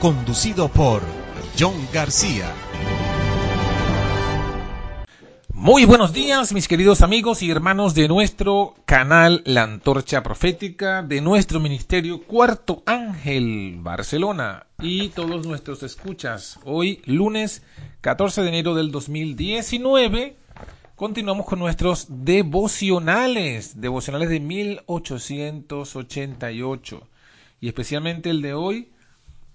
conducido por John García. Muy buenos días, mis queridos amigos y hermanos de nuestro canal La Antorcha Profética, de nuestro ministerio Cuarto Ángel Barcelona y todos nuestros escuchas. Hoy, lunes 14 de enero del 2019, continuamos con nuestros devocionales, devocionales de 1888 y especialmente el de hoy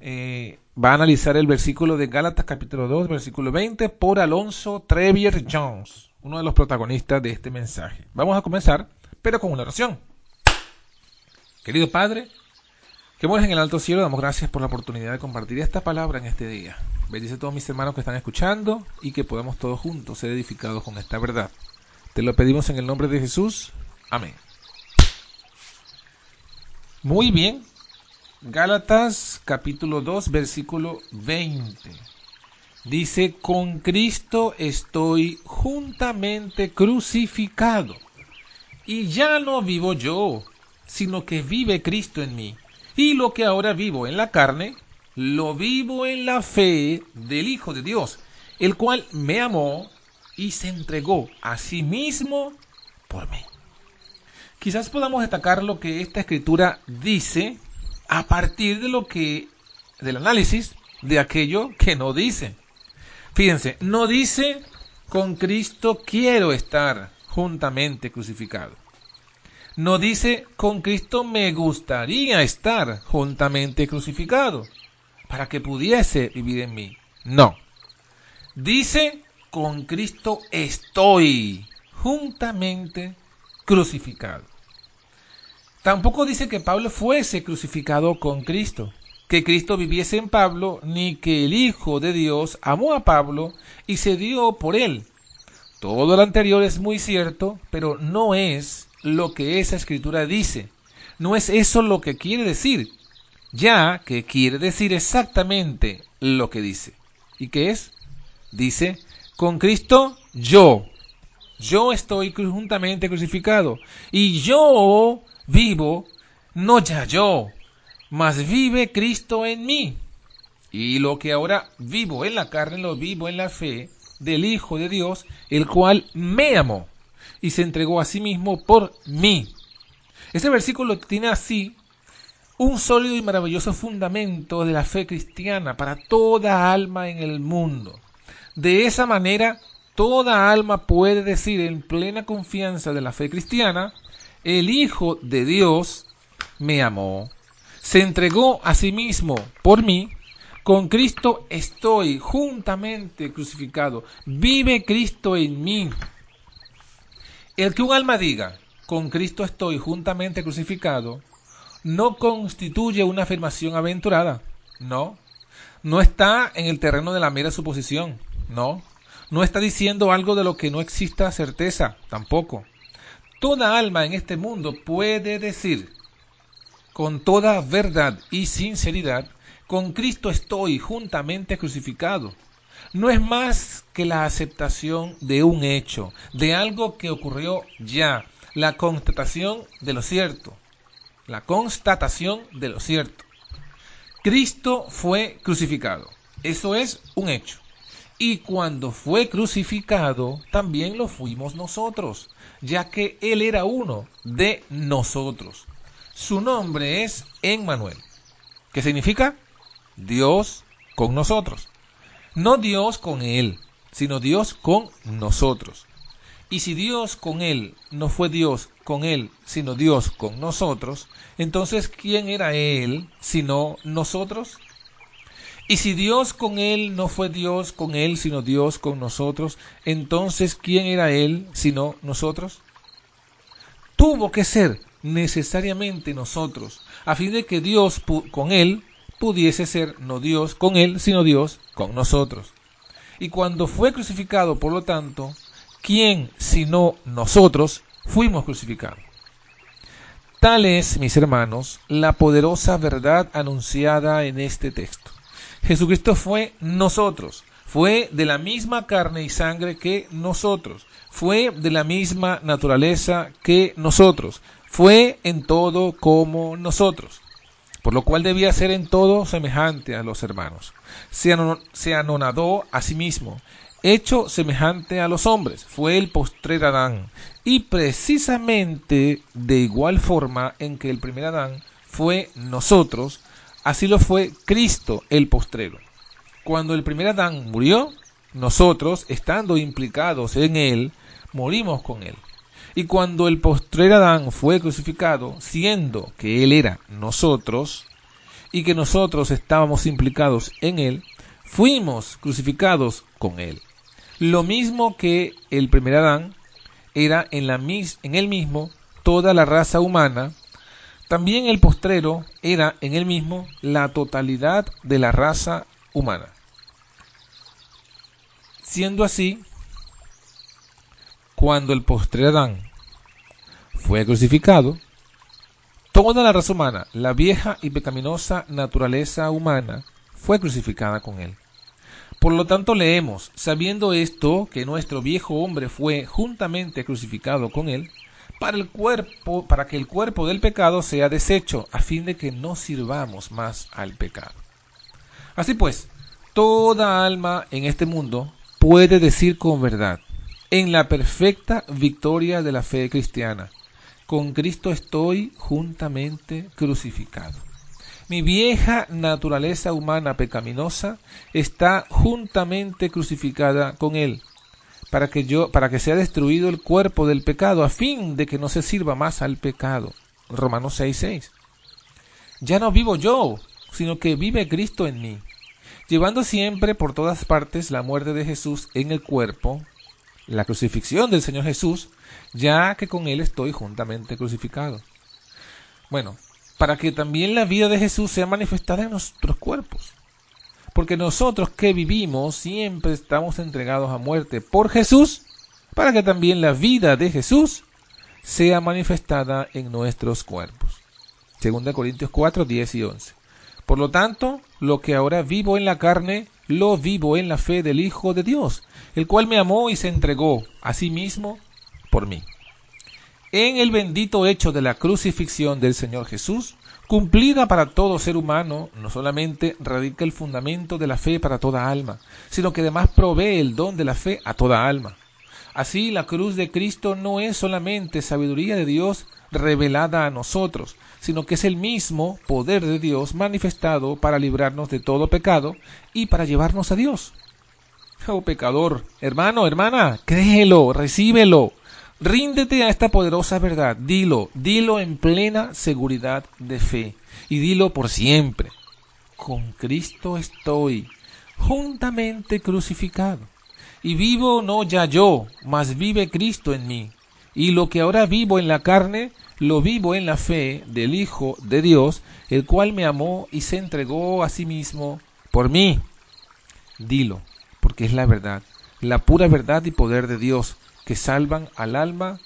eh, va a analizar el versículo de Gálatas capítulo 2, versículo 20 por Alonso Trevier Jones, uno de los protagonistas de este mensaje. Vamos a comenzar, pero con una oración. Querido Padre, que mueres en el alto cielo, damos gracias por la oportunidad de compartir esta palabra en este día. Bendice a todos mis hermanos que están escuchando y que podamos todos juntos ser edificados con esta verdad. Te lo pedimos en el nombre de Jesús. Amén. Muy bien, Gálatas capítulo 2 versículo 20. Dice, con Cristo estoy juntamente crucificado. Y ya no vivo yo, sino que vive Cristo en mí. Y lo que ahora vivo en la carne, lo vivo en la fe del Hijo de Dios, el cual me amó y se entregó a sí mismo por mí. Quizás podamos destacar lo que esta escritura dice a partir de lo que, del análisis de aquello que no dice. Fíjense, no dice con Cristo quiero estar juntamente crucificado. No dice con Cristo me gustaría estar juntamente crucificado para que pudiese vivir en mí. No. Dice con Cristo estoy juntamente crucificado. Tampoco dice que Pablo fuese crucificado con Cristo, que Cristo viviese en Pablo, ni que el Hijo de Dios amó a Pablo y se dio por él. Todo lo anterior es muy cierto, pero no es lo que esa escritura dice. No es eso lo que quiere decir, ya que quiere decir exactamente lo que dice. ¿Y qué es? Dice, con Cristo yo, yo estoy juntamente crucificado y yo vivo, no ya yo, mas vive Cristo en mí. Y lo que ahora vivo en la carne, lo vivo en la fe del Hijo de Dios, el cual me amó y se entregó a sí mismo por mí. Ese versículo tiene así un sólido y maravilloso fundamento de la fe cristiana para toda alma en el mundo. De esa manera, toda alma puede decir en plena confianza de la fe cristiana, el Hijo de Dios me amó, se entregó a sí mismo por mí, con Cristo estoy juntamente crucificado, vive Cristo en mí. El que un alma diga, con Cristo estoy juntamente crucificado, no constituye una afirmación aventurada, no, no está en el terreno de la mera suposición, no, no está diciendo algo de lo que no exista certeza, tampoco Toda alma en este mundo puede decir con toda verdad y sinceridad, con Cristo estoy juntamente crucificado. No es más que la aceptación de un hecho, de algo que ocurrió ya, la constatación de lo cierto, la constatación de lo cierto. Cristo fue crucificado. Eso es un hecho. Y cuando fue crucificado, también lo fuimos nosotros, ya que Él era uno de nosotros. Su nombre es Emmanuel, ¿Qué significa Dios con nosotros. No Dios con Él, sino Dios con nosotros. Y si Dios con él no fue Dios con él, sino Dios con nosotros, entonces ¿quién era él sino nosotros? Y si Dios con él no fue Dios con él, sino Dios con nosotros, entonces ¿quién era él sino nosotros? Tuvo que ser necesariamente nosotros, a fin de que Dios con él pudiese ser no Dios con él, sino Dios con nosotros. Y cuando fue crucificado, por lo tanto, ¿quién sino nosotros fuimos crucificados? Tal es, mis hermanos, la poderosa verdad anunciada en este texto. Jesucristo fue nosotros, fue de la misma carne y sangre que nosotros, fue de la misma naturaleza que nosotros, fue en todo como nosotros, por lo cual debía ser en todo semejante a los hermanos. Se, anonadó a sí mismo, hecho semejante a los hombres, fue el postrer Adán, y precisamente de igual forma en que el primer Adán fue nosotros, así lo fue Cristo el postrero. Cuando el primer Adán murió, nosotros, estando implicados en él, morimos con él. Y cuando el postrer Adán fue crucificado, siendo que él era nosotros, y que nosotros estábamos implicados en él, fuimos crucificados con él. Lo mismo que el primer Adán era en, la, en él mismo toda la raza humana, también el postrero era en él mismo la totalidad de la raza humana. Siendo así, cuando el postrer Adán fue crucificado, toda la raza humana, la vieja y pecaminosa naturaleza humana, fue crucificada con él. Por lo tanto leemos, sabiendo esto, que nuestro viejo hombre fue juntamente crucificado con él, para el cuerpo, para que el cuerpo del pecado sea deshecho, a fin de que no sirvamos más al pecado. Así pues, toda alma en este mundo puede decir con verdad, en la perfecta victoria de la fe cristiana, con Cristo estoy juntamente crucificado. Mi vieja naturaleza humana pecaminosa está juntamente crucificada con él, para que yo, para que sea destruido el cuerpo del pecado, a fin de que no se sirva más al pecado. Romanos 6:6. Ya no vivo yo, sino que vive Cristo en mí, llevando siempre por todas partes la muerte de Jesús en el cuerpo, la crucifixión del Señor Jesús, ya que con Él estoy juntamente crucificado. Bueno, para que también la vida de Jesús sea manifestada en nuestros. Porque nosotros que vivimos siempre estamos entregados a muerte por Jesús, para que también la vida de Jesús sea manifestada en nuestros cuerpos. 2 Corintios 4, 10 y 11. Por lo tanto, lo que ahora vivo en la carne, lo vivo en la fe del Hijo de Dios, el cual me amó y se entregó a sí mismo por mí. En el bendito hecho de la crucifixión del Señor Jesús, cumplida para todo ser humano, no solamente radica el fundamento de la fe para toda alma, sino que además provee el don de la fe a toda alma. Así, la cruz de Cristo no es solamente sabiduría de Dios revelada a nosotros, sino que es el mismo poder de Dios manifestado para librarnos de todo pecado y para llevarnos a Dios. Oh pecador, hermano, hermana, créelo, recíbelo, ríndete a esta poderosa verdad, dilo, dilo en plena seguridad de fe y dilo por siempre. Con Cristo estoy juntamente crucificado y vivo no ya yo, mas vive Cristo en mí. Y lo que ahora vivo en la carne, lo vivo en la fe del Hijo de Dios, el cual me amó y se entregó a sí mismo por mí. Dilo, porque es la verdad, la pura verdad y poder de Dios, que salvan al alma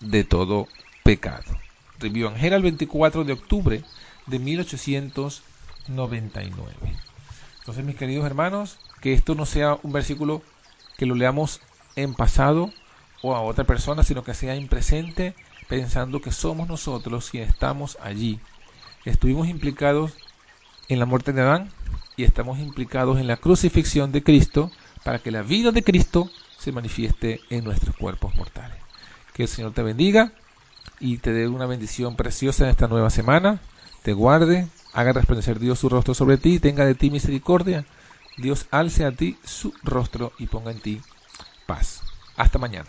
de todo pecado. Review Angela el 24 de octubre de 1899. Entonces, mis queridos hermanos, que esto no sea un versículo que lo leamos en pasado o a otra persona, sino que sea en presente, pensando que somos nosotros quienes estamos allí. Estuvimos implicados en la muerte de Adán y estamos implicados en la crucifixión de Cristo para que la vida de Cristo se manifieste en nuestros cuerpos mortales. Que el Señor te bendiga y te dé una bendición preciosa en esta nueva semana, te guarde, haga resplandecer Dios su rostro sobre ti, tenga de ti misericordia Dios alce a ti su rostro y ponga en ti paz. Hasta mañana.